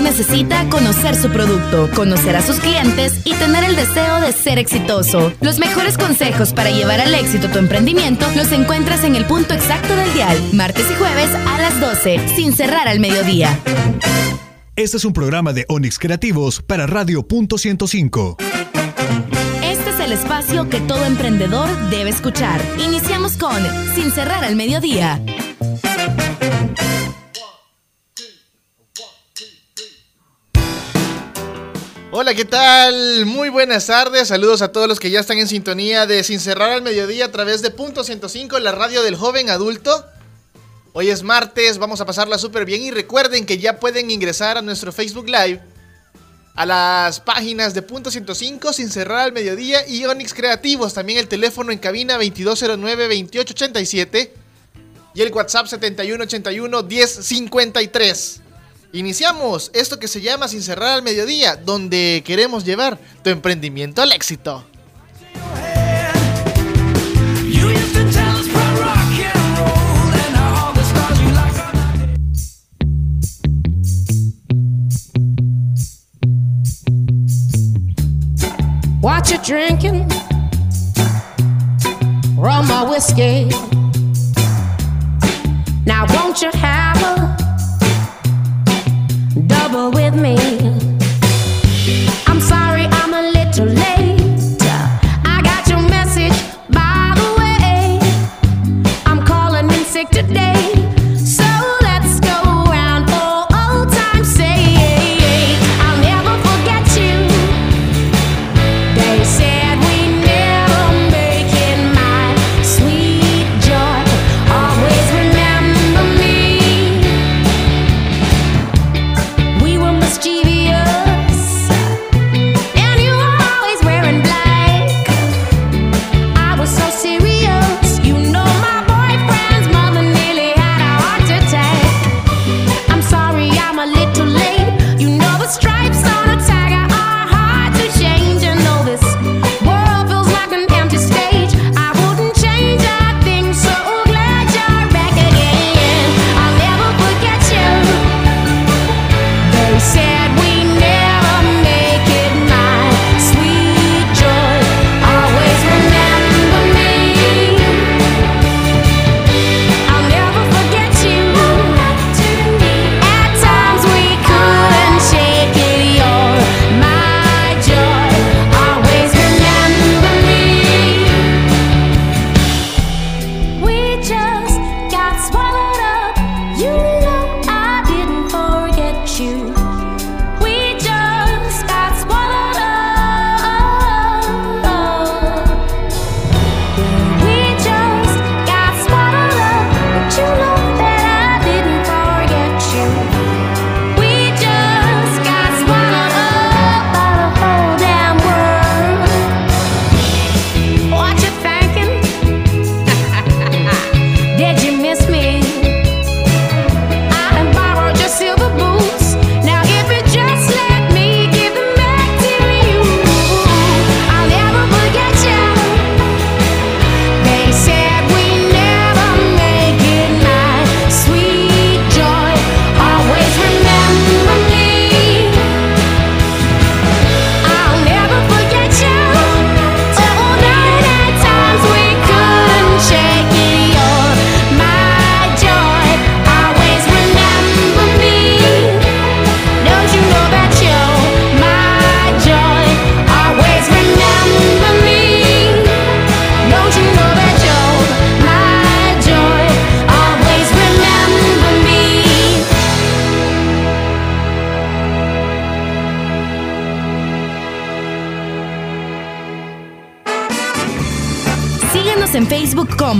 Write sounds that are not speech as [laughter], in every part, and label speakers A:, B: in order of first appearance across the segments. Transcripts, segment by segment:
A: emprendedor necesita conocer su producto, conocer a sus clientes y tener el deseo de ser exitoso. Los mejores consejos para llevar al éxito tu emprendimiento los encuentras en el punto exacto del dial, martes y jueves a las 12, sin cerrar al mediodía.
B: Este es un programa de Onix Creativos para Radio Punto 105.
A: Este es el espacio que todo emprendedor debe escuchar. Iniciamos con Sin cerrar al mediodía.
C: Hola, ¿qué tal? Muy buenas tardes. Saludos a todos los que ya están en sintonía de Sin cerrar al mediodía a través de Punto 105, la radio del joven adulto. Hoy es martes, vamos a pasarla súper bien y recuerden que ya pueden ingresar a nuestro Facebook Live, a las páginas de Punto 105, Sin cerrar al mediodía y Onyx Creativos. También el teléfono en cabina 2209-2887 y el WhatsApp 7181-1053. Iniciamos esto que se llama Sin cerrar al mediodía, donde queremos llevar tu emprendimiento al éxito.
D: What you drinking? Rum or whiskey? With me?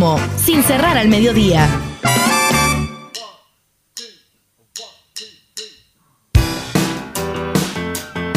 A: Como Sin cerrar al mediodía.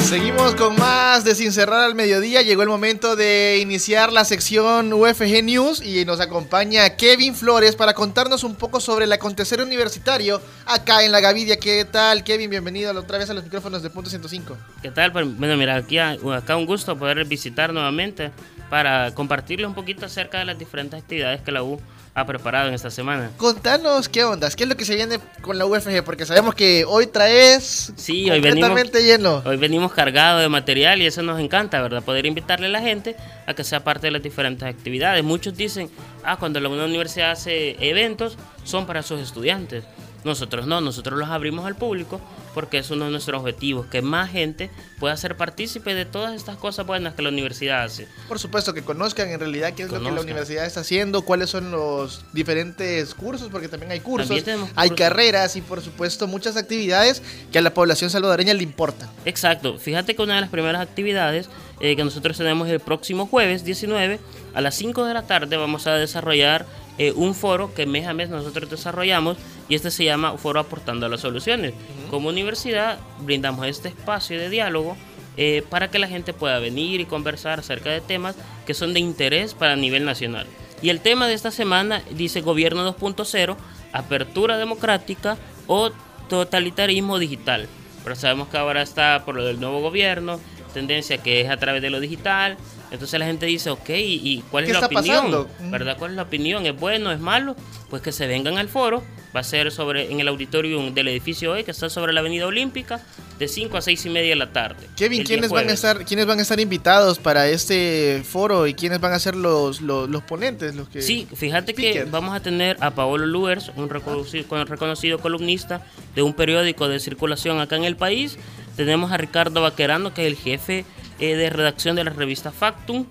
C: Seguimos con más de Sin Cerrar al Mediodía. Llegó el momento de iniciar la sección UFG News y nos acompaña Kevin Flores para contarnos un poco sobre el acontecer universitario acá en la Gavidia. ¿Qué tal, Kevin? Bienvenido otra vez a los micrófonos de Punto 105.
E: ¿Qué tal? Pues, Bueno, mira, aquí acá un gusto poder visitar nuevamente para compartirles un poquito acerca de las diferentes actividades que la U ha preparado en esta semana.
C: Contanos qué ondas, qué es lo que se viene con la UFG, porque sabemos que hoy traes
E: Sí, hoy venimos,
C: completamente lleno.
E: hoy venimos cargados de material y eso nos encanta, ¿verdad? Poder invitarle a la gente a que sea parte de las diferentes actividades. Muchos dicen, ah, cuando la universidad hace eventos, son para sus estudiantes. Nosotros no, nosotros los abrimos al público porque es uno de nuestros objetivos, que más gente pueda ser partícipe de todas estas cosas buenas que la universidad hace.
C: Por supuesto, que conozcan en realidad qué es lo que la universidad está haciendo, cuáles son los diferentes cursos, porque también hay cursos,
E: También
C: hay carreras y por supuesto muchas actividades que a la población salvadoreña le importan.
E: Exacto. Fíjate que una de las primeras actividades eh, que nosotros tenemos el próximo jueves 19 a las 5 de la tarde vamos a desarrollar eh, un foro que mes a mes nosotros desarrollamos y este se llama Foro Aportando a las Soluciones. Como universidad brindamos este espacio de diálogo eh, para que la gente pueda venir y conversar acerca de temas que son de interés para nivel nacional. Y el tema de esta semana dice Gobierno 2.0, apertura democrática o totalitarismo digital. Pero sabemos que ahora está por lo del nuevo gobierno, tendencia que es a través de lo digital. Entonces la gente dice, ok, ¿y cuál es
C: ¿Qué
E: la opinión?
C: pasando? Mm.
E: ¿Verdad? ¿Cuál es la opinión? ¿Es bueno? ¿Es malo? Pues que se vengan al foro. Va a ser sobre en el auditorium del edificio E, que está sobre la Avenida Olímpica, de 5 a 6 y media de la tarde.
C: Kevin, ¿quiénes van a estar, quiénes van a estar invitados para este foro y quiénes van a ser los, los, los ponentes, los que
E: Sí, fíjate que vamos a tener a Paolo Luers, un reconocido, con- reconocido columnista de un periódico de circulación acá en el país. Tenemos a Ricardo Vaquerano, que es el jefe eh, de redacción de la revista Factum.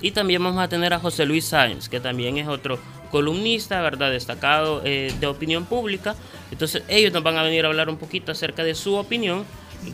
E: Y también vamos a tener a José Luis Sáenz, que también es otro columnista, ¿verdad? Destacado eh, de opinión pública. Entonces ellos nos van a venir a hablar un poquito acerca de su opinión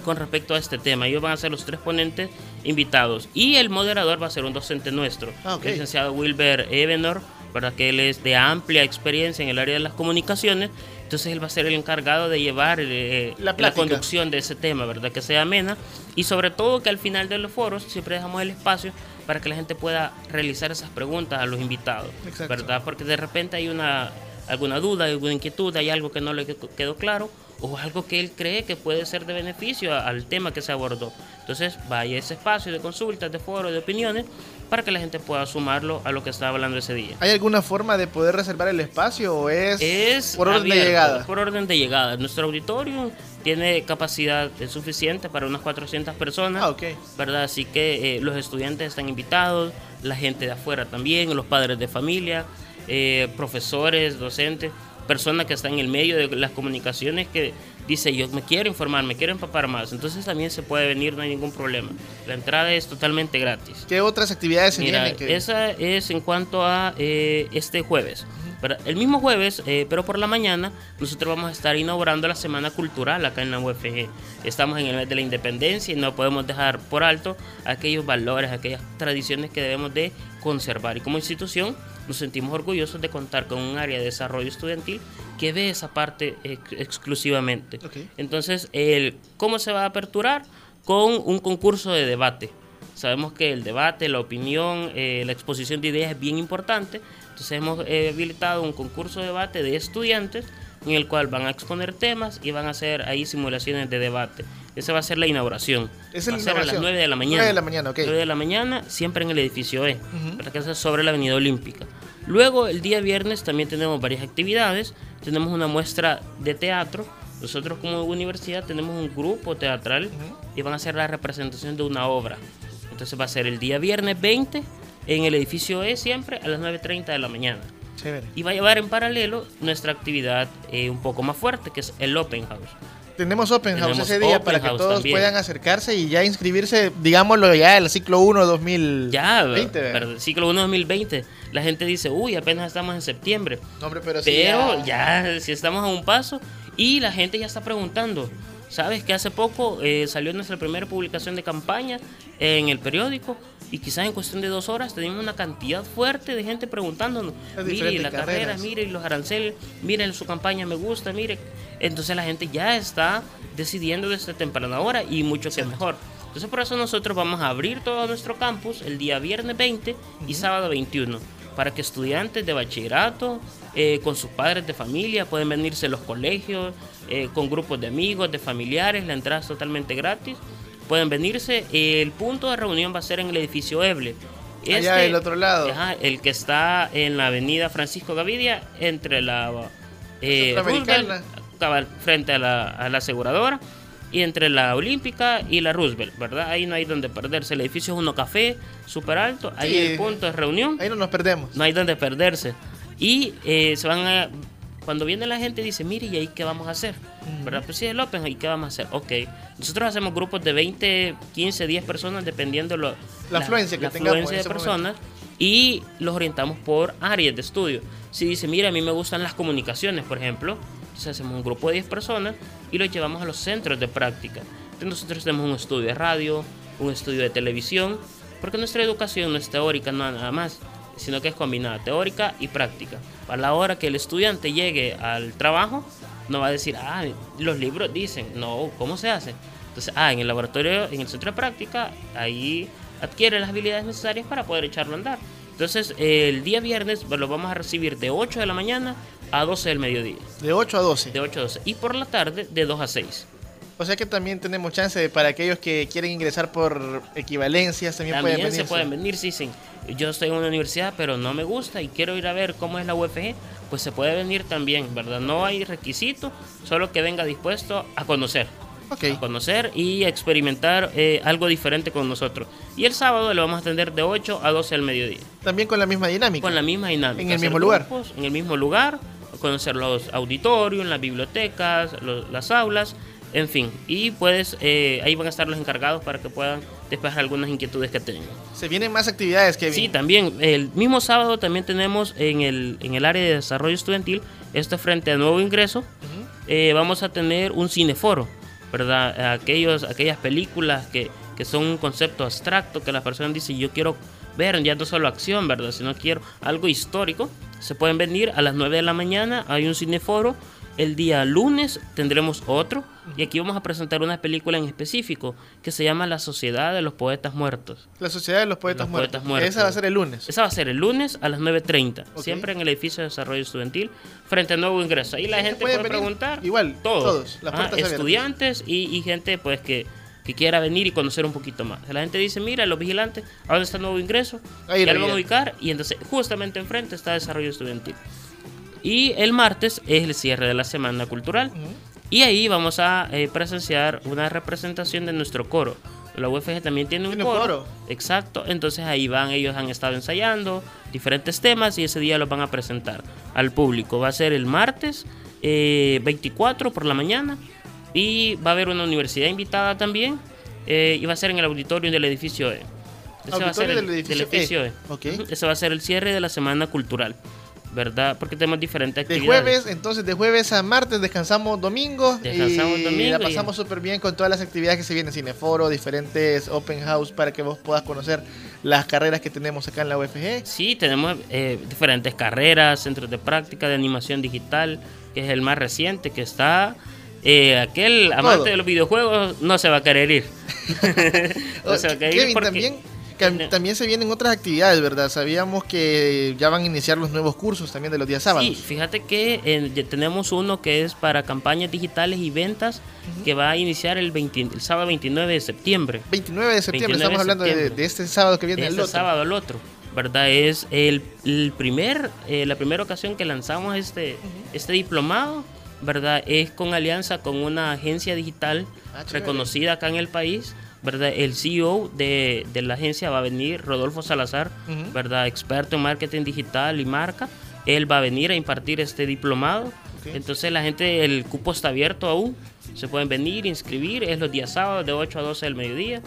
E: con respecto a este tema. Ellos van a ser los tres ponentes invitados. Y el moderador va a ser un docente nuestro,
C: Ah, ok.
E: el licenciado Wilber Ebenor, ¿verdad? Que él es de amplia experiencia en el área de las comunicaciones. Entonces él va a ser el encargado de llevar eh,
C: La
E: conducción de ese tema, ¿verdad? Que sea amena. Y sobre todo que al final de los foros siempre dejamos el espacio para que la gente pueda realizar esas preguntas a los invitados,
C: Exacto.
E: ¿verdad? Porque de repente hay una alguna duda, alguna inquietud, hay algo que no le quedó claro o algo que él cree que puede ser de beneficio al tema que se abordó. Entonces vaya a ese espacio de consultas, de foros, de opiniones, para que la gente pueda sumarlo a lo que está hablando ese día.
C: ¿Hay alguna forma de poder reservar el espacio o es,
E: Es
C: por orden de llegada?
E: Por orden de llegada. Nuestro auditorio tiene capacidad suficiente para unas 400 personas.
C: Ah, ok.
E: ¿Verdad? Así que eh, los estudiantes están invitados, la gente de afuera también, los padres de familia, eh, profesores, docentes, personas que están en el medio de las comunicaciones que dice yo me quiero informar, me quiero empapar más. Entonces también se puede venir, no hay ningún problema. La entrada es totalmente gratis.
C: ¿Qué otras actividades se
E: Mira,
C: vienen? que-
E: esa es en cuanto a eh, este jueves. ¿Verdad? El mismo jueves, eh, pero por la mañana, nosotros vamos a estar inaugurando la Semana Cultural acá en la UFG. Estamos en el mes de la independencia y no podemos dejar por alto aquellos valores, aquellas tradiciones que debemos de conservar. Y como institución nos sentimos orgullosos de contar con un área de desarrollo estudiantil que ve esa parte ex- exclusivamente. Entonces, el, ¿cómo se va a aperturar? Con un concurso de debate. Sabemos que el debate, la opinión, eh, la exposición de ideas es bien importante. Entonces hemos eh, habilitado un concurso de debate de estudiantes en el cual van a exponer temas y van a hacer ahí simulaciones de debate. Esa va a ser la inauguración.
C: Esa
E: va
C: es
E: a ser a las
C: inauguración.
E: 9 de la mañana.
C: 9 de la mañana, ok.
E: 9 de la mañana, siempre en el edificio E, es sobre la Avenida Olímpica. Luego, el día viernes también tenemos varias actividades. Tenemos una muestra de teatro. Nosotros como universidad tenemos un grupo teatral y van a hacer la representación de una obra. Entonces va a ser el día viernes 20 en el edificio E siempre a las 9.30 de la mañana.
C: Chévere.
E: Y va a llevar en paralelo nuestra actividad eh, un poco más fuerte, que es el Open House.
C: Tenemos Open House
E: Tenemos
C: ese día para que todos
E: también.
C: puedan acercarse y ya inscribirse, digámoslo ya, el ciclo 1 2020.
E: Ya,
C: ¿verdad?
E: ¿verdad? ciclo 1 2020. La gente dice, uy, apenas estamos en septiembre.
C: No, hombre, pero sí
E: Pero ya, si estamos a un paso y la gente ya está preguntando. Sabes que hace poco eh, salió nuestra primera publicación de campaña en el periódico y quizás en cuestión de dos horas tenemos una cantidad fuerte de gente preguntándonos. Mire
C: diferentes
E: la carrera, mire los aranceles, miren su campaña me gusta, mire. Entonces la gente ya está decidiendo desde temprana hora y mucho que mejor. Entonces por eso nosotros vamos a abrir todo nuestro campus el día viernes 20 y sábado 21 para que estudiantes de bachillerato eh, con sus padres de familia pueden venirse a los colegios eh, con grupos de amigos, de familiares, la entrada es totalmente gratis. Pueden venirse, el punto de reunión va a ser en el edificio Eble.
C: Allá del otro lado.
E: Ajá, el que está en la avenida Francisco Gavidia, entre la eh. Roosevelt, frente a la, a la aseguradora, y entre la Olímpica y la Roosevelt, ¿verdad? Ahí no hay donde perderse. El edificio es uno café, súper alto, ahí
C: Sí.
E: el punto de reunión,
C: Ahí no nos perdemos.
E: no hay donde perderse. Y eh, se van a... Cuando viene la gente dice, mire, ¿y ahí qué vamos a hacer? ¿Verdad? Pues sí, el Open, ¿y qué vamos a hacer? Ok. Nosotros hacemos grupos de 20, 15, 10 personas, dependiendo lo,
C: La afluencia que tengamos en
E: afluencia de personas. Y los orientamos por áreas de estudio. Si dice, mira, a mí me gustan las comunicaciones, por ejemplo, entonces hacemos un grupo de 10 personas y los llevamos a los centros de práctica. Entonces nosotros tenemos un estudio de radio, un estudio de televisión, porque nuestra educación no es teórica no nada más, sino que es combinada teórica y práctica. Para la hora que el estudiante llegue al trabajo, no va a decir, ah, los libros dicen, no, ¿cómo se hace? Entonces, ah, en el laboratorio, en el centro de práctica, ahí adquiere las habilidades necesarias para poder echarlo a andar. Entonces, el día viernes pues, lo vamos a recibir de 8 de la mañana a 12 del mediodía.
C: De 8 a 12.
E: De 8 a 12. Y por la tarde, de 2 a 6.
C: O sea que también tenemos chance de- para aquellos que quieren ingresar por equivalencias, también,
E: También
C: pueden
E: se
C: venir.
E: pueden venir, sí, sí. Yo estoy en una universidad, pero no me gusta y quiero ir a ver cómo es la UFG, pues se puede venir también, ¿verdad? No hay requisito, solo que venga dispuesto a conocer.
C: Ok.
E: A conocer y a experimentar eh, algo diferente con nosotros. Y el sábado lo vamos a atender de 8 a 12 al mediodía.
C: También con la misma dinámica.
E: Con la misma dinámica.
C: En el mismo lugar.
E: grupos, En el mismo lugar. Conocer los auditorios, las bibliotecas, los- las aulas, en fin. Y puedes, eh, ahí van a estar los encargados para que puedan despejar algunas inquietudes que tengan.
C: Se vienen más actividades que
E: Sí, también. El mismo sábado también tenemos en el, en el área de desarrollo estudiantil, esto frente a nuevo ingreso, eh, vamos a tener un cineforo, ¿verdad? Aquellos, aquellas películas que, que son un concepto abstracto, que las personas dicen, yo quiero ver ya no solo acción, ¿verdad? Sino quiero algo histórico. Se pueden venir a las 9 de la mañana, hay un cineforo. El día lunes tendremos otro y aquí vamos a presentar una película en específico que se llama La Sociedad de los Poetas Muertos.
C: La Sociedad de los Poetas,
E: Los
C: muertos.
E: Poetas Muertos.
C: Esa va a ser el lunes.
E: Esa va a ser el lunes a las 9.30,
C: Ok.
E: siempre en el edificio de desarrollo estudiantil, frente a nuevo ingreso. Ahí la gente puede preguntar.
C: Igual, todos, las
E: Ajá, estudiantes y, y gente pues que, que quiera venir y conocer un poquito más. La gente dice, mira, los vigilantes, ¿a dónde está el nuevo ingreso?
C: Ahí
E: ya
C: lo
E: van a ubicar y entonces justamente enfrente está desarrollo estudiantil. Y el martes es el cierre de la semana cultural. Y ahí vamos a eh, presenciar una representación de nuestro coro. La UFG también tiene un
C: Tiene un
E: coro.
C: coro.
E: Exacto. Entonces ahí van, ellos han estado ensayando diferentes temas y ese día los van a presentar al público. Va a ser el martes eh, 24 por la mañana y va a haber una universidad invitada también eh, y va a ser en el auditorio del edificio E. Ese va a ser
C: Auditorio
E: el-
C: del edificio E.
E: E.
C: Ok.
E: Ujú, Ese va a ser el cierre de la semana cultural, ¿verdad? Porque tenemos diferentes
C: De
E: actividades.
C: jueves, entonces de jueves a martes descansamos domingo.
E: Descansamos
C: y
E: domingo
C: la pasamos súper bien con todas las actividades que se vienen, cineforo, diferentes open house para que vos puedas conocer las carreras que tenemos acá en la UFG.
E: Sí, tenemos eh, diferentes carreras, centros de práctica de animación digital, que es el más reciente, que está... eh, aquel amante de los videojuegos no se va a querer ir. [laughs] [laughs] no se va a querer ir
C: Kevin,
E: porque-
C: también, también se vienen otras actividades, ¿verdad? Sabíamos que ya van a iniciar los nuevos cursos también de los días sábados.
E: Sí, fíjate que eh, tenemos uno que es para campañas digitales y ventas que va a iniciar el, 20 el sábado 29 de septiembre.
C: 29 de septiembre,
E: 29
C: estamos
E: de
C: hablando de,
E: septiembre.
C: de este sábado que viene
E: este
C: el otro.
E: sábado al otro, ¿verdad? Es el, el primer, eh, la primera ocasión que lanzamos este, este diplomado, ¿verdad? Es con alianza con una agencia digital
C: Ah,
E: reconocida acá en el país, ¿verdad? El CEO de, de la agencia va a venir, Rodolfo Salazar,
C: Ujú.
E: ¿verdad? Experto en marketing digital y marca. Él va a venir a impartir este diplomado.
C: Ok.
E: Entonces la gente, el cupo está abierto aún. Se pueden venir, inscribir. Es los días sábados de 8 a 12 del mediodía.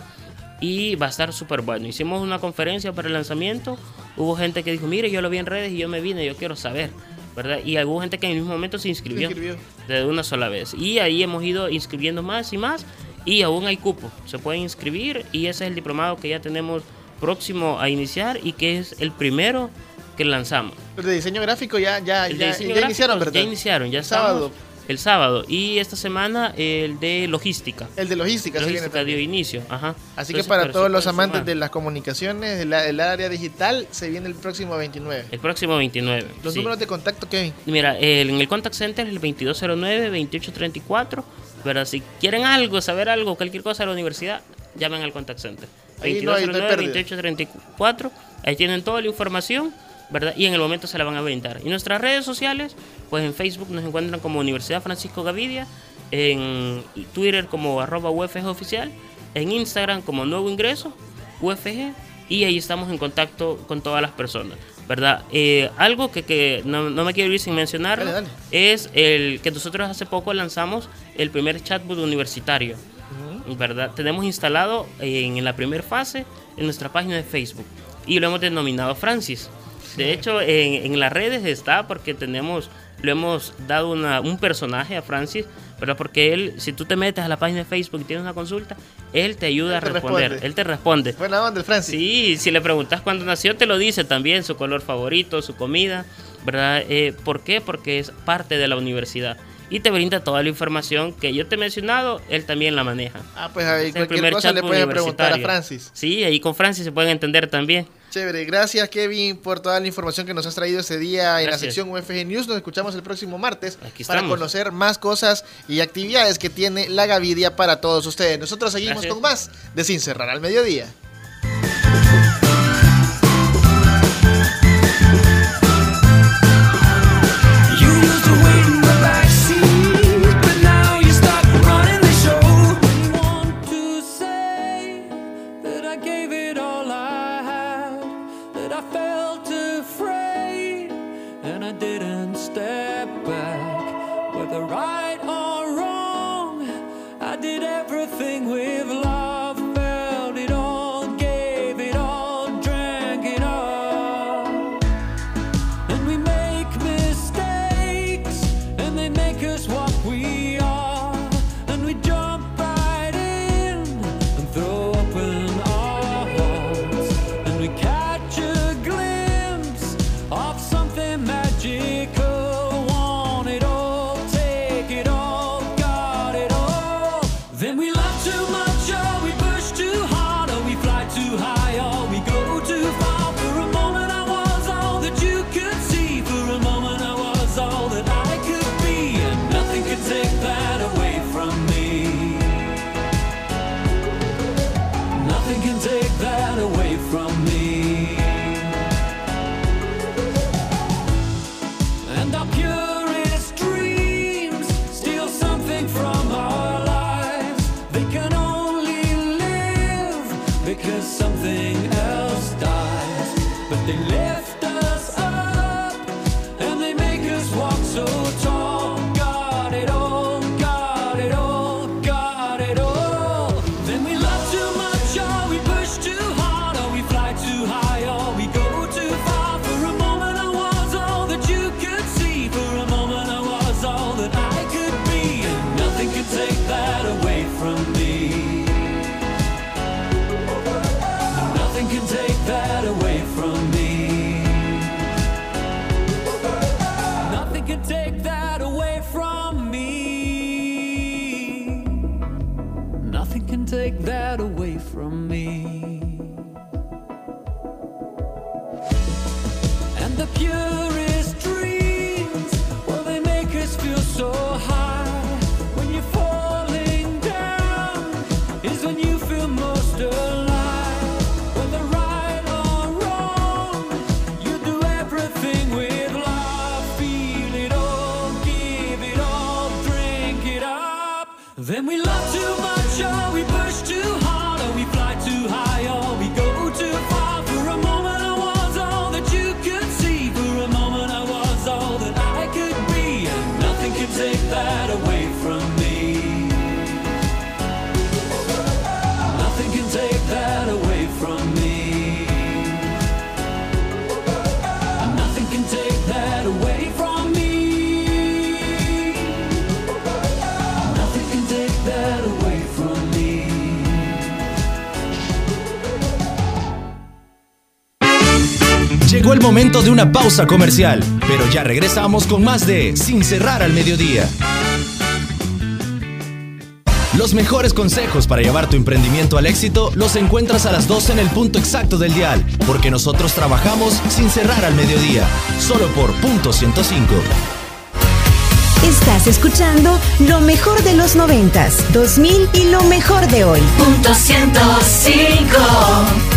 E: Y va a estar súper bueno. Hicimos una conferencia para el lanzamiento. Hubo gente que dijo, mire, yo lo vi en redes y yo me vine, yo quiero saber. ¿verdad? Y hubo gente que en el mismo momento se inscribió,
C: Se inscribió.
E: de una sola vez. Y ahí hemos ido inscribiendo más y más. Y aún hay cupo. Se pueden inscribir. Y ese es el diplomado que ya tenemos próximo a iniciar y que es el primero que lanzamos.
C: Los de diseño gráfico ya, ya,
E: El
C: ya, iniciaron, ¿verdad?
E: Ya iniciaron, ya
C: El sábado.
E: El sábado. Y esta semana el de logística.
C: El de logística,
E: Logística dio inicio. Ajá.
C: Así que para todos los amantes de las comunicaciones, el, el área digital, se viene el próximo 29.
E: El próximo 29.
C: Los
E: sí.
C: números de contacto, Kevin.
E: Mira, el- en el contact center es el 2209-2834. Pero si quieren algo, saber algo, cualquier cosa de la universidad, llamen al contact center.
F: Ahí no hay- no hay pérdida.
E: 2209-2834. Ahí tienen toda la información, ¿verdad? Y en el momento se la van a brindar. Y nuestras redes sociales, pues en Facebook nos encuentran como Universidad Francisco Gavidia, en Twitter como arroba UFG oficial, en Instagram como Nuevo Ingreso, UFG, y ahí estamos en contacto con todas las personas. ¿Verdad? Eh, algo que, que no, no me quiero ir sin
F: Dale, dale.
E: es el que nosotros hace poco lanzamos el primer chatbot universitario. ¿verdad? Tenemos instalado en, la primera fase en nuestra página de Facebook y lo hemos denominado Francis. De hecho, en, en las redes está porque tenemos, le hemos dado una- un personaje a Francis, ¿verdad? Porque él, si tú te metes a la página de Facebook y tienes una consulta, él te ayuda
F: Él te
E: a responder,
F: responde.
E: él te responde.
F: Buena onda, el Francis.
E: Sí, si le preguntas cuándo nació, te lo dice también, su color favorito, su comida, ¿verdad? Eh, ¿Por qué? Porque es parte de la universidad. Y te brinda toda la información que yo te he mencionado, él también la maneja.
F: Ah, pues ahí
E: Es
F: cualquier cosa le pueden preguntar a. Francis.
E: Sí, ahí con Francis se pueden entender también.
F: Chévere, gracias Kevin por toda la información que nos has traído ese día en la sección UFG News. Nos escuchamos el próximo martes
E: Aquí
F: para conocer más cosas y actividades que tiene la Gavidia para todos ustedes. Nosotros seguimos
E: Gracias.
F: con más de Sin Cerrar al Mediodía.
G: Llegó el momento de una pausa comercial, pero ya regresamos con más de Sin cerrar al mediodía. Los mejores consejos para llevar tu emprendimiento al éxito los encuentras a las 12 en el punto exacto del dial, porque nosotros trabajamos sin cerrar al mediodía, solo por punto 105.
H: Estás escuchando lo mejor de los noventas, 2000 y lo mejor de hoy.
I: Punto 105.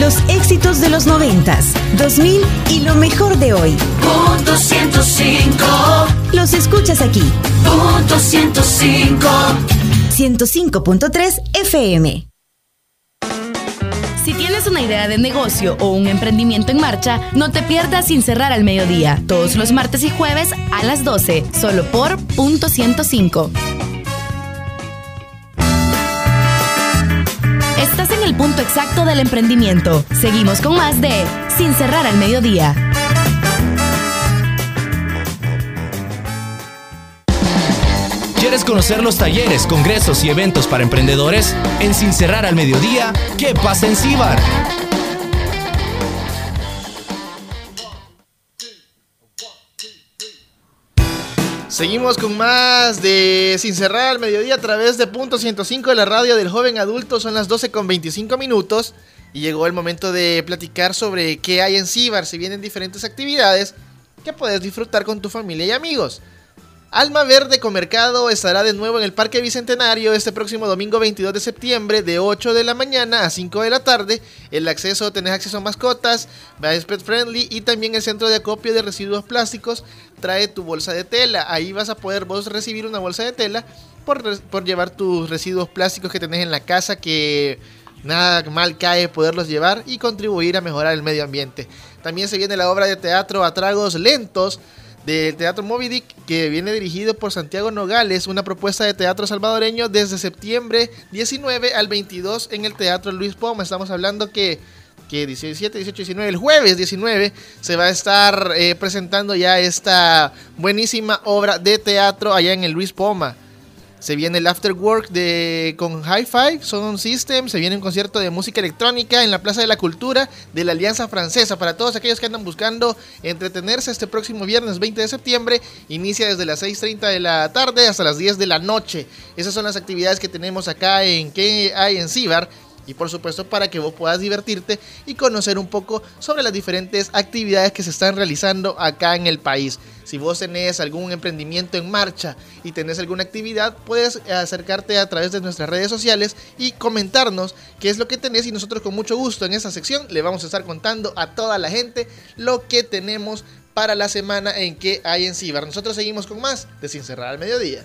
H: Los éxitos de los noventas, 2000 y lo mejor de hoy.
I: Punto 105.
H: Los escuchas aquí.
I: Punto 105.
H: 105.3 FM.
A: Si tienes una idea de negocio o un emprendimiento en marcha, no te pierdas sin cerrar al mediodía, todos los martes y jueves a las 12, solo por punto 105. Estás exacto del emprendimiento. Seguimos con más de Sin cerrar al mediodía.
G: ¿Quieres conocer los talleres, congresos y eventos para emprendedores? En Sin Cerrar al Mediodía, ¿qué pasa en Cibar?
C: Seguimos con más de Sin Cerrar al Mediodía a través de Punto 105 de la radio del joven adulto. Son las 12 con 25 minutos y llegó el momento de platicar sobre qué hay en Cibar. Si vienen diferentes actividades que puedes disfrutar con tu familia y amigos. Alma Verde Comercado estará de nuevo en el Parque Bicentenario este próximo domingo 22 de septiembre de 8 de la mañana a 5 de la tarde. El acceso, tenés acceso a mascotas, pet friendly y también el centro de acopio de residuos plásticos trae tu bolsa de tela. Ahí vas a poder vos recibir una bolsa de tela por, por llevar tus residuos plásticos que tenés en la casa que nada mal cae poderlos llevar y contribuir a mejorar el medio ambiente. También se viene la obra de teatro a tragos lentos del Teatro Moby Dick, que viene dirigido por Santiago Nogales, una propuesta de teatro salvadoreño desde septiembre 19 al 22 en el Teatro Luis Poma. Estamos hablando que, que 17, 18, 19, el jueves 19 se va a estar eh, presentando ya esta buenísima obra de teatro allá en el Luis Poma. Se viene el After Work de, con Hi-Fi, Sound System. Se viene un concierto de música electrónica en la Plaza de la Cultura de la Alianza Francesa. Para todos aquellos que andan buscando entretenerse este próximo viernes 20 de septiembre, inicia desde las 6.30 de la tarde hasta las 10 de la noche. Esas son las actividades que tenemos acá en que hay en Cibar. Y por supuesto para que vos puedas divertirte y conocer un poco sobre las diferentes actividades que se están realizando acá en el país. Si vos tenés algún emprendimiento en marcha y tenés alguna actividad, puedes acercarte a través de nuestras redes sociales y comentarnos qué es lo que tenés y nosotros con mucho gusto en esa sección le vamos a estar contando a toda la gente lo que tenemos para la semana en que hay en Cibar. Nosotros seguimos con más de Sin Cerrar al Mediodía.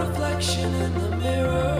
F: Reflection in the mirror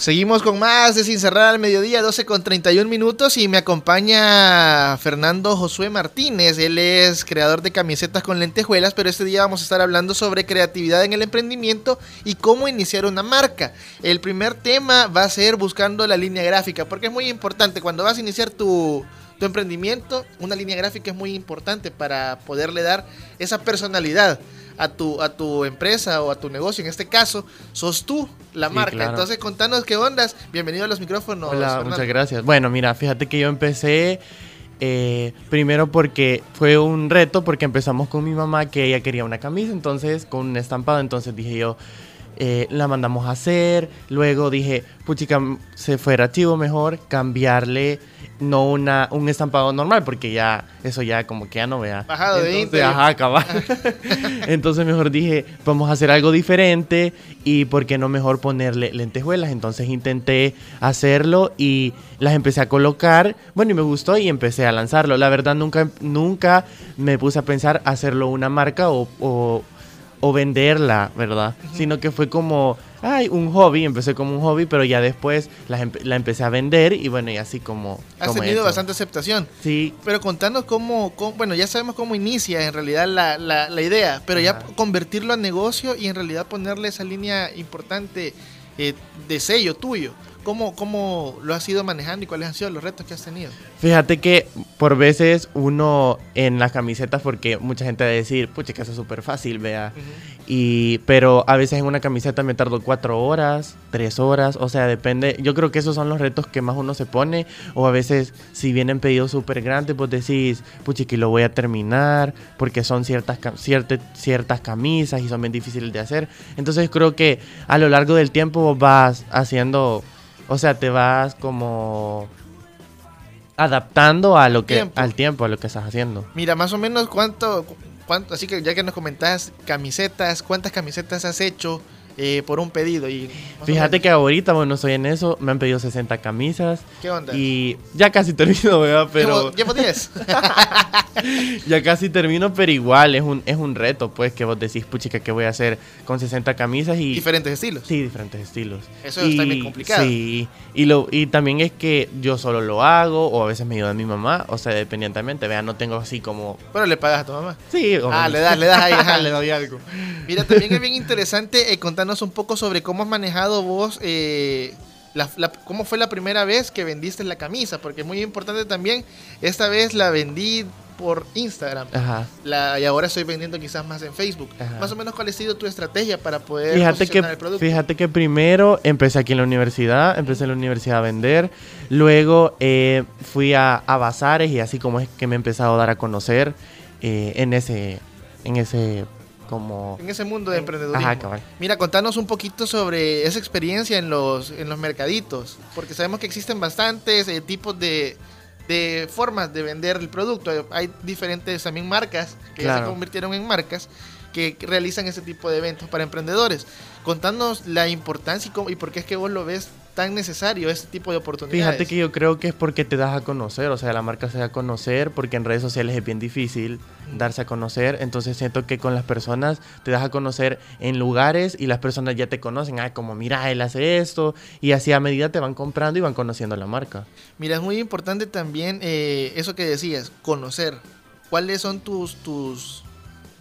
C: Seguimos con más de Sin Cerrar al Mediodía, 12 con 31 minutos y me acompaña Fernando Josué Martínez. Él es creador de camisetas con lentejuelas, pero este día vamos a estar hablando sobre creatividad en el emprendimiento y cómo iniciar una marca. El primer tema va a ser buscando la línea gráfica, porque es muy importante cuando vas a iniciar tu, tu emprendimiento, una línea gráfica es muy importante para poderle dar esa personalidad a tu, a tu empresa o a tu negocio. En este caso, sos tú la
J: Sí,
C: marca.
J: claro.
C: Entonces, contanos qué ondas. Bienvenido a los micrófonos.
J: Hola,
C: Fernando.
J: muchas gracias. Bueno, mira, fíjate que yo empecé eh, primero porque fue un reto, porque empezamos con mi mamá que ella quería una camisa, entonces con un estampado, entonces dije yo, eh, la mandamos a hacer, luego dije, puchica, se fuera chivo mejor cambiarle no una, un estampado normal, porque ya, eso ya como que ya no vea.
C: Bajado de
J: Entonces,
C: ímpetu.
J: Ajá, cabal. [laughs] [laughs] Entonces mejor dije, vamos a hacer algo diferente y por qué no mejor ponerle lentejuelas. Entonces intenté hacerlo y las empecé a colocar. Bueno, y me gustó y empecé a lanzarlo. La verdad nunca, nunca me puse a pensar hacerlo una marca o, o, o venderla, ¿verdad? Sino que fue como, ay, un hobby. Empecé como un hobby, pero ya después la, empe- la empecé a vender y bueno, y así como...
C: Has
J: como
C: tenido bastante aceptación.
J: Sí,
C: Pero contanos cómo, cómo- bueno, ya sabemos cómo inicia en realidad la, la- la idea, pero ya convertirlo a negocio y en realidad ponerle esa línea importante eh, de sello tuyo. ¿Cómo, ¿Cómo lo has ido manejando y cuáles han sido los retos que has tenido?
J: Fíjate que por veces uno en las camisetas, porque mucha gente va a decir, pucha, que eso es súper fácil, vea. y, pero a veces en una camiseta me tardo cuatro horas, tres horas, o sea, depende. Yo creo que esos son los retos que más uno se pone. O a veces, si vienen pedidos súper grandes, pues decís, pucha, que lo voy a terminar, porque son ciertas, cierte- ciertas camisas y son bien difíciles de hacer. Entonces creo que a lo largo del tiempo vos vas haciendo, o sea, te vas como adaptando a lo que
C: Tiempo.
J: al tiempo a lo que estás haciendo.
C: Mira, más o menos cuánto, cuánto así que ya que nos comentabas camisetas, ¿cuántas camisetas has hecho? eh, por un pedido. Y
J: Fíjate que ahorita, bueno, estoy en eso, me han pedido 60 camisas.
C: ¿Qué onda?
J: Y ya casi [laughs] termino, ¿verdad? Pero
C: Llevo, llevo [laughs] 10. [laughs]
J: ya casi termino, pero igual es un, es un reto, pues, que vos decís, puchica, ¿qué voy a hacer con 60 camisas? y
C: Diferentes estilos.
J: Sí, diferentes estilos.
C: Eso está bien complicado.
J: Sí, y, lo, y también es que yo solo lo hago, o a veces me ayuda mi mamá, o sea, dependientemente, vea, no tengo así como...
C: Pero le pagas a tu mamá.
J: Sí,
C: Ah,
J: obviamente.
C: le das, le das ahí, ajá, le doy [laughs] algo. Mira, también es bien interesante eh, contarnos un poco sobre cómo has manejado vos, eh, la- la- cómo fue la primera vez que vendiste la camisa, porque es muy importante también, esta vez la vendí por Instagram.
J: Ajá.
C: La- y ahora estoy vendiendo quizás más en Facebook.
J: Ajá.
C: Más o menos, ¿cuál ha sido tu estrategia para poder
J: Fíjate que,
C: el producto?
J: fíjate que primero empecé aquí en la universidad, empecé en la universidad a vender, luego eh, fui a, a bazares y así como es que me he empezado a dar a conocer eh, en ese, en ese como...
C: En ese mundo de emprendedurismo.
J: Ajá, cabal.
C: Mira, contanos un poquito sobre esa experiencia en los, en los mercaditos, porque sabemos que existen bastantes eh, tipos de, de formas de vender el producto. Hay diferentes también marcas que ya se convirtieron en marcas que realizan ese tipo de eventos para emprendedores. Contanos la importancia y, cómo- y por qué es que vos lo ves tan necesario este tipo de oportunidades.
J: Fíjate que yo creo que es porque te das a conocer, o sea, la marca se da a conocer, porque en redes sociales es bien difícil darse a conocer, entonces siento que con las personas te das a conocer en lugares y las personas ya te conocen, ah, como mira, él hace esto, y así a medida te van comprando y van conociendo la marca.
C: Mira, es muy importante también eh, eso que decías, conocer. Cuáles son tus, tus,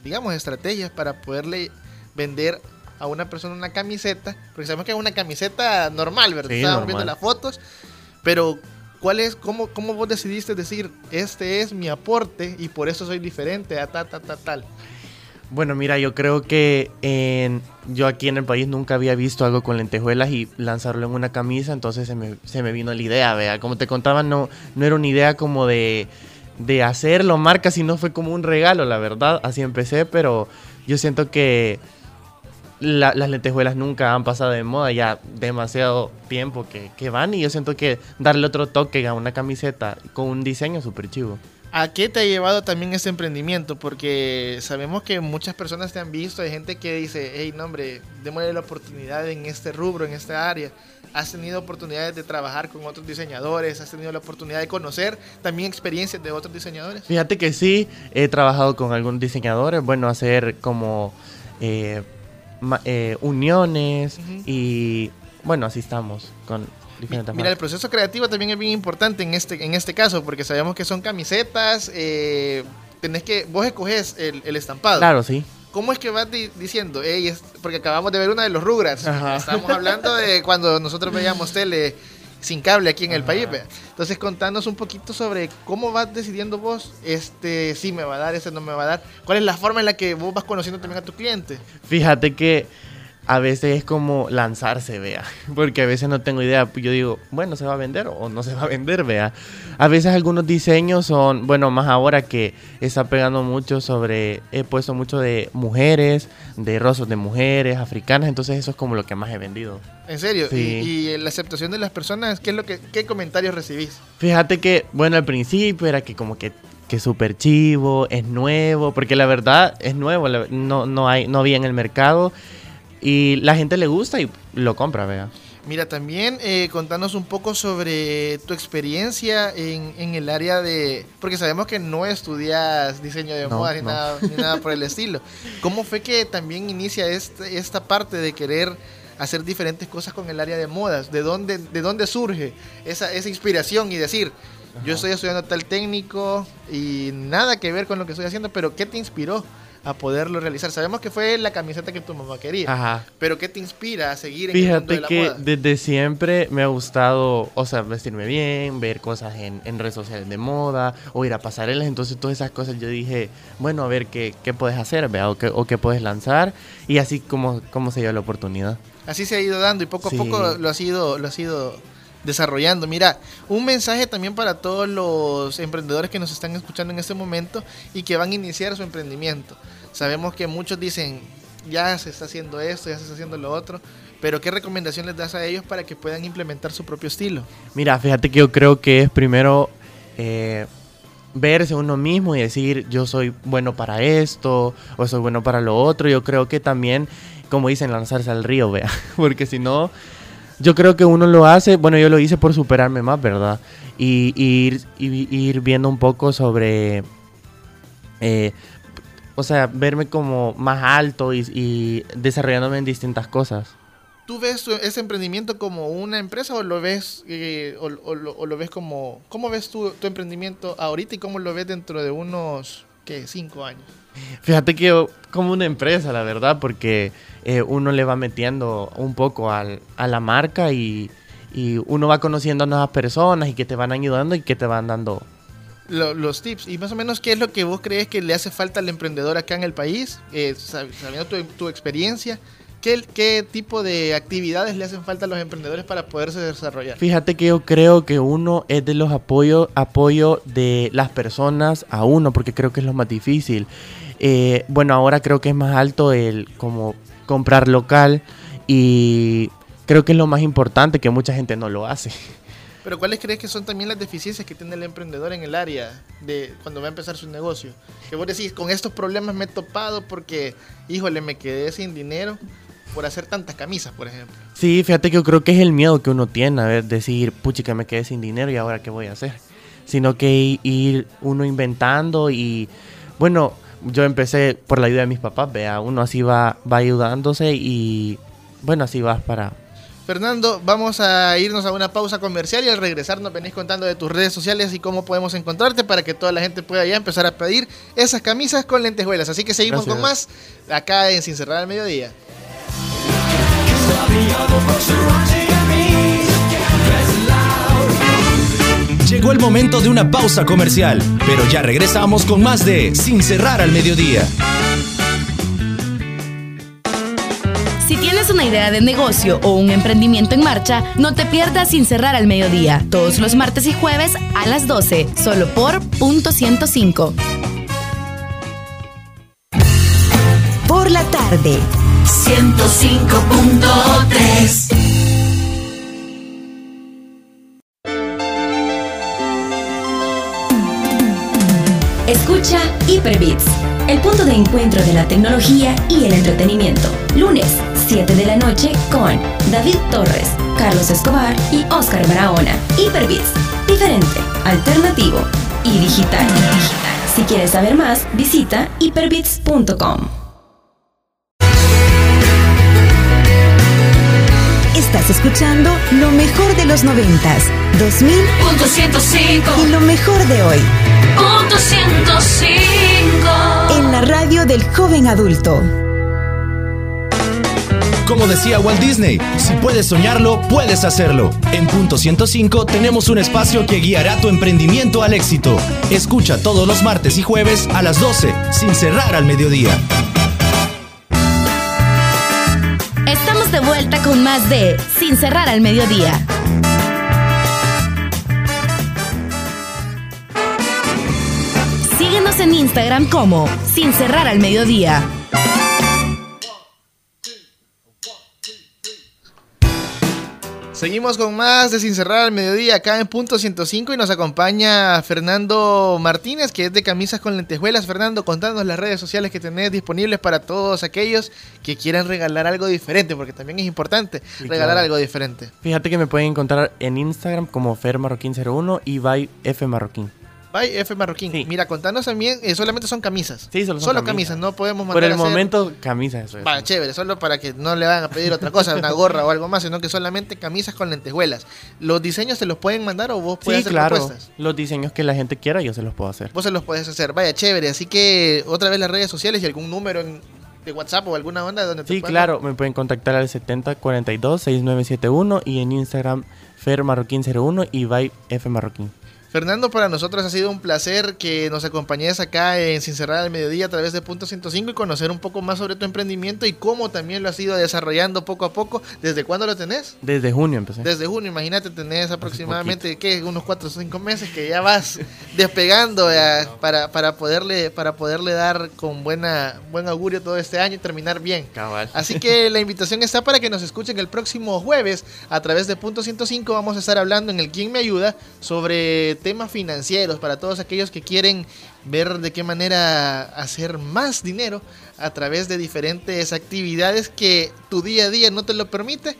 C: digamos, estrategias para poderle vender a una persona una camiseta, porque sabemos que es una camiseta normal, ¿verdad?
J: Sí,
C: Estábamos
J: normal.
C: viendo las fotos, pero ¿cuál es, cómo, cómo vos decidiste decir, este es mi aporte y por eso soy diferente a ta, ta, ta, tal?
J: Bueno, mira, yo creo que en- yo aquí en el país nunca había visto algo con lentejuelas y lanzarlo en una camisa, entonces se me, se me vino la idea, vea. Como te contaba, no, no era una idea como de, de hacerlo marca, sino fue como un regalo, la verdad. Así empecé, pero yo siento que la- las lentejuelas nunca han pasado de moda, ya demasiado tiempo que, que van y yo siento que darle otro toque a una camiseta con un diseño súper chivo.
C: ¿A qué te ha llevado también este emprendimiento? Porque sabemos que muchas personas te han visto, hay gente que dice, hey, no hombre, démosle la oportunidad en este rubro, en esta área. Has tenido oportunidades de trabajar con otros diseñadores, has tenido la oportunidad de conocer también experiencias de otros diseñadores.
J: Fíjate que sí, he trabajado con algunos diseñadores, bueno, hacer como eh, eh, uniones y bueno, así estamos con diferentes
C: Mira, el proceso creativo también es bien importante en este, en este caso, porque sabemos que son camisetas, eh, tenés que, vos escoges el, el estampado.
J: Claro, sí.
C: ¿Cómo es que vas di- diciendo? Ey, es- porque acabamos de ver una de los Rugrats. Estamos hablando de cuando nosotros veíamos tele sin cable aquí en el país. vea. Entonces, contanos un poquito sobre cómo vas decidiendo vos, este sí me va a dar, este no me va a dar. ¿Cuál es la forma en la que vos vas conociendo también a tu cliente?
J: Fíjate que a veces es como lanzarse, vea, [laughs] porque a veces no tengo idea, yo digo, bueno, se va a vender o no se va a vender, vea. A veces algunos diseños son, bueno, más ahora que está pegando mucho sobre, he puesto mucho de mujeres, de rostros de mujeres, africanas, entonces eso es como lo que más he vendido.
C: En serio.
J: Sí.
C: Y, y la aceptación de las personas, ¿qué es lo que qué comentarios recibís?
J: Fíjate que, bueno, al principio era que como que que súper chivo, es nuevo, porque la verdad es nuevo, no, no, hay, no había en el mercado y la gente le gusta y lo compra, vea.
C: Mira, también eh, contanos un poco sobre tu experiencia en, en el área de... Porque sabemos que no estudias diseño de
J: No,
C: moda ni,
J: no.
C: nada, ni nada por el [laughs] estilo. ¿Cómo fue que también inicia este- esta parte de querer hacer diferentes cosas con el área de modas? ¿De dónde, de dónde surge esa, esa inspiración y decir, yo estoy estudiando tal técnico y nada que ver con lo que estoy haciendo, pero ¿qué te inspiró a poderlo realizar? Sabemos que fue la camiseta que tu mamá quería.
J: Ajá.
C: Pero ¿qué te inspira a seguir en el mundo de
J: Fíjate
C: la
J: que
C: moda?
J: desde siempre me ha gustado, o sea, vestirme bien, ver cosas en, en redes sociales de moda, o ir a pasarelas, entonces todas esas cosas yo dije, bueno, a ver qué, qué puedes hacer, vea, o qué, o qué puedes lanzar, y así como, como se dio la oportunidad.
C: Así se ha ido dando y poco
J: Sí.
C: a poco lo has ido, lo has ido desarrollando. Mira, un mensaje también para todos los emprendedores que nos están escuchando en este momento y que van a iniciar su emprendimiento. Sabemos que muchos dicen, ya se está haciendo esto, ya se está haciendo lo otro, pero ¿qué recomendación les das a ellos para que puedan implementar su propio estilo?
J: Mira, fíjate que yo creo que es primero eh, verse uno mismo y decir yo soy bueno para esto o soy bueno para lo otro. Yo creo que también como dicen, lanzarse al río, vea. [laughs] Porque si no, yo creo que uno lo hace, bueno, yo lo hice por superarme más, ¿verdad? Y, ir, y- ir viendo un poco sobre, eh, o sea, verme como más alto y, desarrollándome en distintas cosas.
C: ¿Tú ves ese emprendimiento como una empresa o lo ves eh, o lo ves como cómo ves tu, tu emprendimiento ahorita y cómo lo ves dentro de unos qué cinco años?
J: Fíjate que como una empresa, la verdad, porque eh, uno le va metiendo un poco al- a la marca y, y uno va conociendo a nuevas personas y que te van ayudando y que te van dando
C: Lo- los tips y más o menos qué es lo que vos crees que le hace falta al emprendedor acá en el país, Eh, sab- sabiendo tu, tu experiencia. ¿Qué, ¿Qué tipo de actividades le hacen falta a los emprendedores para poderse desarrollar?
J: Fíjate que yo creo que uno es de los apoyos apoyo de las personas a uno, porque creo que es lo más difícil. Eh, bueno, ahora creo que es más alto el como comprar local y creo que es lo más importante que mucha gente no lo hace.
C: Pero ¿cuáles crees que son también las deficiencias que tiene el emprendedor en el área de cuando va a empezar su negocio? Que vos decís, con estos problemas me he topado porque, híjole, me quedé sin dinero por hacer tantas camisas, por ejemplo.
J: Sí, fíjate que yo creo que es el miedo que uno tiene, a ver, decir, puchica, me quedé sin dinero y ahora qué voy a hacer. Sino que ir uno inventando y, bueno, yo empecé por la ayuda de mis papás, vea, uno así va, va ayudándose y, bueno, así vas para...
C: Fernando, vamos a irnos a una pausa comercial y al regresar nos venís contando de tus redes sociales y cómo podemos encontrarte para que toda la gente pueda ya empezar a pedir esas camisas con lentejuelas. Así que seguimos con más acá en Sin Cerrar al Mediodía.
G: Llegó el momento de una pausa comercial, pero ya regresamos con más de Sin cerrar al mediodía.
A: Si tienes una idea de negocio o un emprendimiento en marcha, no te pierdas sin cerrar al mediodía, todos los martes y jueves a las 12, solo por punto 105.
H: Por la tarde.
I: 105.3
K: Escucha Hyperbits, el punto de encuentro de la tecnología y el entretenimiento. Lunes, 7 de la noche con David Torres, Carlos Escobar y Oscar Barahona. Hyperbits, diferente, alternativo y digital. Si quieres saber más, visita hyperbits.com.
H: Estás escuchando lo mejor de los noventas, 2000
I: Punto 105
H: y lo mejor de hoy
I: Punto 105
H: en la radio del joven adulto.
G: Como decía Walt Disney, si puedes soñarlo, puedes hacerlo. En Punto 105 tenemos un espacio que guiará tu emprendimiento al éxito. Escucha todos los martes y jueves a las 12, sin cerrar al mediodía.
A: De vuelta con más de Sin cerrar al mediodía. Síguenos en Instagram como Sin cerrar al mediodía.
C: Seguimos con más de Sin Cerrar al Mediodía acá en Punto 105 y nos acompaña Fernando Martínez, que es de Camisas con Lentejuelas. Fernando, contándonos las redes sociales que tenés disponibles para todos aquellos que quieran regalar algo diferente, porque también es importante regalar
J: claro.
C: algo diferente.
J: Fíjate que me pueden encontrar en Instagram como fermarroquín01 y by F
C: Bye, F Marroquín. Mira, contanos también, eh, solamente son camisas.
J: Sí, solo son
C: camisas.
J: camisas.
C: no podemos mandar
J: Por el
C: a hacer-
J: momento, camisas. Eso es.
C: Va, chévere, solo para que no le vayan a pedir otra cosa, una gorra o algo más, sino que solamente camisas con lentejuelas. ¿Los diseños se los pueden mandar o vos puedes
J: Sí,
C: hacer
J: claro.
C: propuestas?
J: Los diseños que la gente quiera, yo se los puedo hacer.
C: Vos se los podés hacer. Vaya, chévere. Así que otra vez las redes sociales y algún número en- de WhatsApp o alguna onda donde te
J: Sí,
C: puedan-
J: claro, me pueden contactar al 7042-6971 y en Instagram fermarroquín01 y by F Marroquín.
C: Fernando, para nosotros ha sido un placer que nos acompañes acá en Sin Cerrar al Mediodía a través de Punto 105 y conocer un poco más sobre tu emprendimiento y cómo también lo has ido desarrollando poco a poco. ¿Desde cuándo lo tenés?
J: Desde junio empecé.
C: Desde junio, imagínate, tenés aproximadamente ¿qué? unos 4 o 5 meses que ya vas [laughs] despegando eh, para, para, poderle, para poderle dar con buena, buen augurio todo este año y terminar bien.
J: Cabal.
C: Así que [laughs] la invitación está para que nos escuchen el próximo jueves a través de Punto 105. Vamos a estar hablando en el Quién me ayuda sobre temas financieros para todos aquellos que quieren ver de qué manera hacer más dinero a través de diferentes actividades que tu día a día no te lo permite.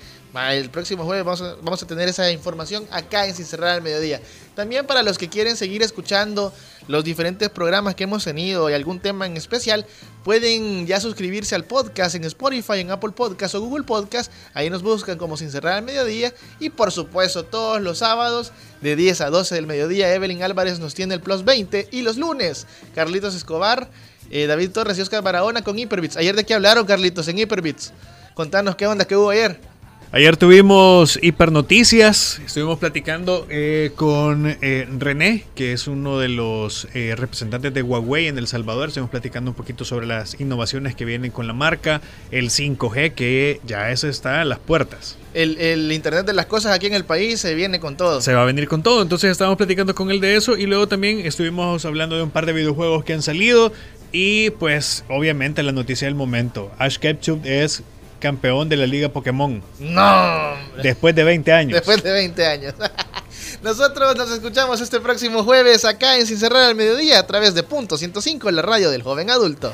C: El próximo jueves vamos a, vamos a tener esa información acá en Sin Cerrar al Mediodía. También para los que quieren seguir escuchando los diferentes programas que hemos tenido y algún tema en especial, pueden ya suscribirse al podcast en Spotify, en Apple Podcast o Google Podcast. Ahí nos buscan como Sin Cerrar al Mediodía. Y por supuesto, todos los sábados de 10 a 12 del mediodía, Evelyn Álvarez nos tiene el Plus 20. Y los lunes, Carlitos Escobar, eh, David Torres y Oscar Barahona con Hyperbits. ¿Ayer de qué hablaron, Carlitos, en Hyperbits? Contanos qué onda que hubo ayer.
L: Ayer tuvimos hipernoticias, estuvimos platicando eh, con eh, René, que es uno de los eh, representantes de Huawei en El Salvador, estuvimos platicando un poquito sobre las innovaciones que vienen con la marca, el 5G, que ya eso está a las puertas.
C: El, el Internet de las cosas aquí en el país se viene con todo.
L: Se va a venir con todo, entonces estábamos platicando con él de eso y luego también estuvimos hablando de un par de videojuegos que han salido y pues obviamente la noticia del momento, Ash Ketchum es campeón de la Liga Pokémon.
C: No.
L: Después de 20 años.
C: Después de 20 años. [laughs] Nosotros nos escuchamos este próximo jueves acá en Sin Cerrar al Mediodía a través de Punto 105 en la radio del joven adulto.